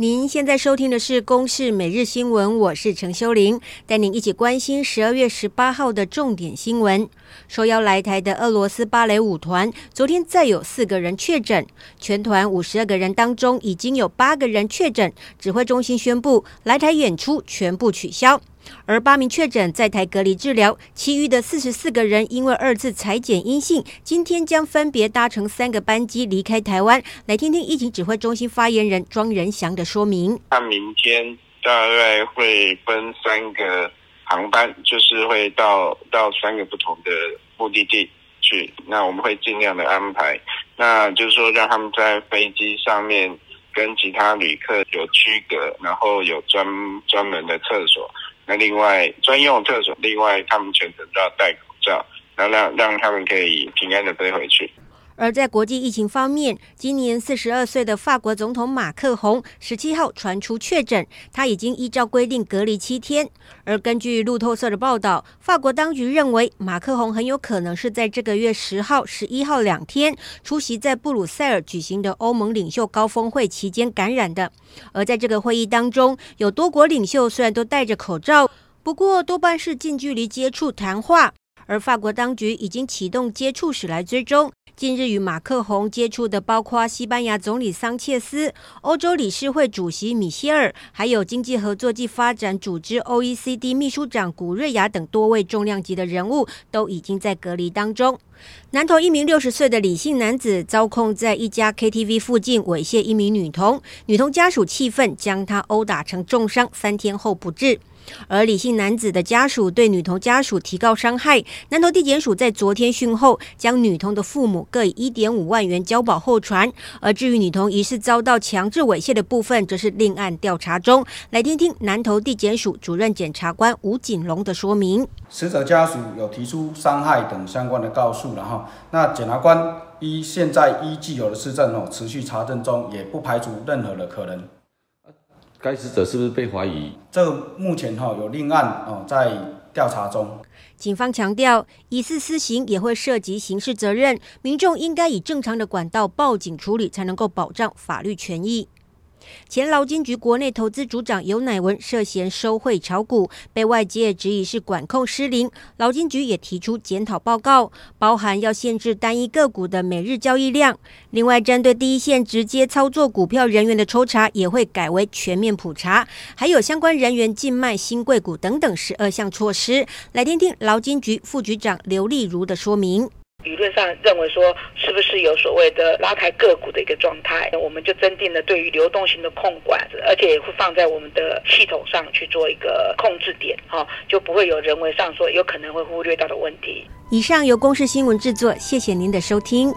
您现在收听的是《公视每日新闻》，我是陈修玲，带您一起关心十二月十八号的重点新闻。受邀来台的俄罗斯芭蕾舞团，昨天再有四个人确诊，全团五十二个人当中已经有八个人确诊，指挥中心宣布来台演出全部取消。而八名确诊在台隔离治疗，其余的四十四个人因为二次采检阴性，今天将分别搭乘三个班机离开台湾。来听听疫情指挥中心发言人庄仁祥的说明。他明天大概会分三个航班，就是会到到三个不同的目的地去。那我们会尽量的安排，那就是说让他们在飞机上面跟其他旅客有区隔，然后有专专门的厕所。那另外专用厕所，另外他们全程都要戴口罩，然后让让他们可以平安的飞回去。而在国际疫情方面，今年四十二岁的法国总统马克宏十七号传出确诊，他已经依照规定隔离七天。而根据路透社的报道，法国当局认为马克宏很有可能是在这个月十号、十一号两天出席在布鲁塞尔举行的欧盟领袖高峰会期间感染的。而在这个会议当中，有多国领袖虽然都戴着口罩，不过多半是近距离接触谈话。而法国当局已经启动接触史来追踪。近日与马克宏接触的包括西班牙总理桑切斯、欧洲理事会主席米歇尔，还有经济合作暨发展组织 （OECD） 秘书长古瑞亚等多位重量级的人物，都已经在隔离当中。南投一名六十岁的李姓男子遭控在一家 KTV 附近猥亵一名女童，女童家属气愤，将他殴打成重伤，三天后不治。而李姓男子的家属对女童家属提告伤害，南投地检署在昨天讯后，将女童的父母各以一点五万元交保候传。而至于女童疑似遭到强制猥亵的部分，则是另案调查中。来听听南投地检署主任检察官吴景龙的说明：死者家属有提出伤害等相关的告诉，然后那检察官依现在依既有的事证哦，持续查证中，也不排除任何的可能。该死者是不是被怀疑？这个目前哈有另案哦在调查中。警方强调，疑似私刑也会涉及刑事责任，民众应该以正常的管道报警处理，才能够保障法律权益。前劳金局国内投资组长尤乃文涉嫌收贿炒股，被外界质疑是管控失灵。劳金局也提出检讨报告，包含要限制单一个股的每日交易量。另外，针对第一线直接操作股票人员的抽查，也会改为全面普查。还有相关人员禁卖新贵股等等十二项措施。来听听劳金局副局长刘丽如的说明。理论上认为说，是不是有所谓的拉抬个股的一个状态？我们就增定了对于流动性的控管，而且也会放在我们的系统上去做一个控制点，哈，就不会有人为上说有可能会忽略到的问题。以上由公司新闻制作，谢谢您的收听。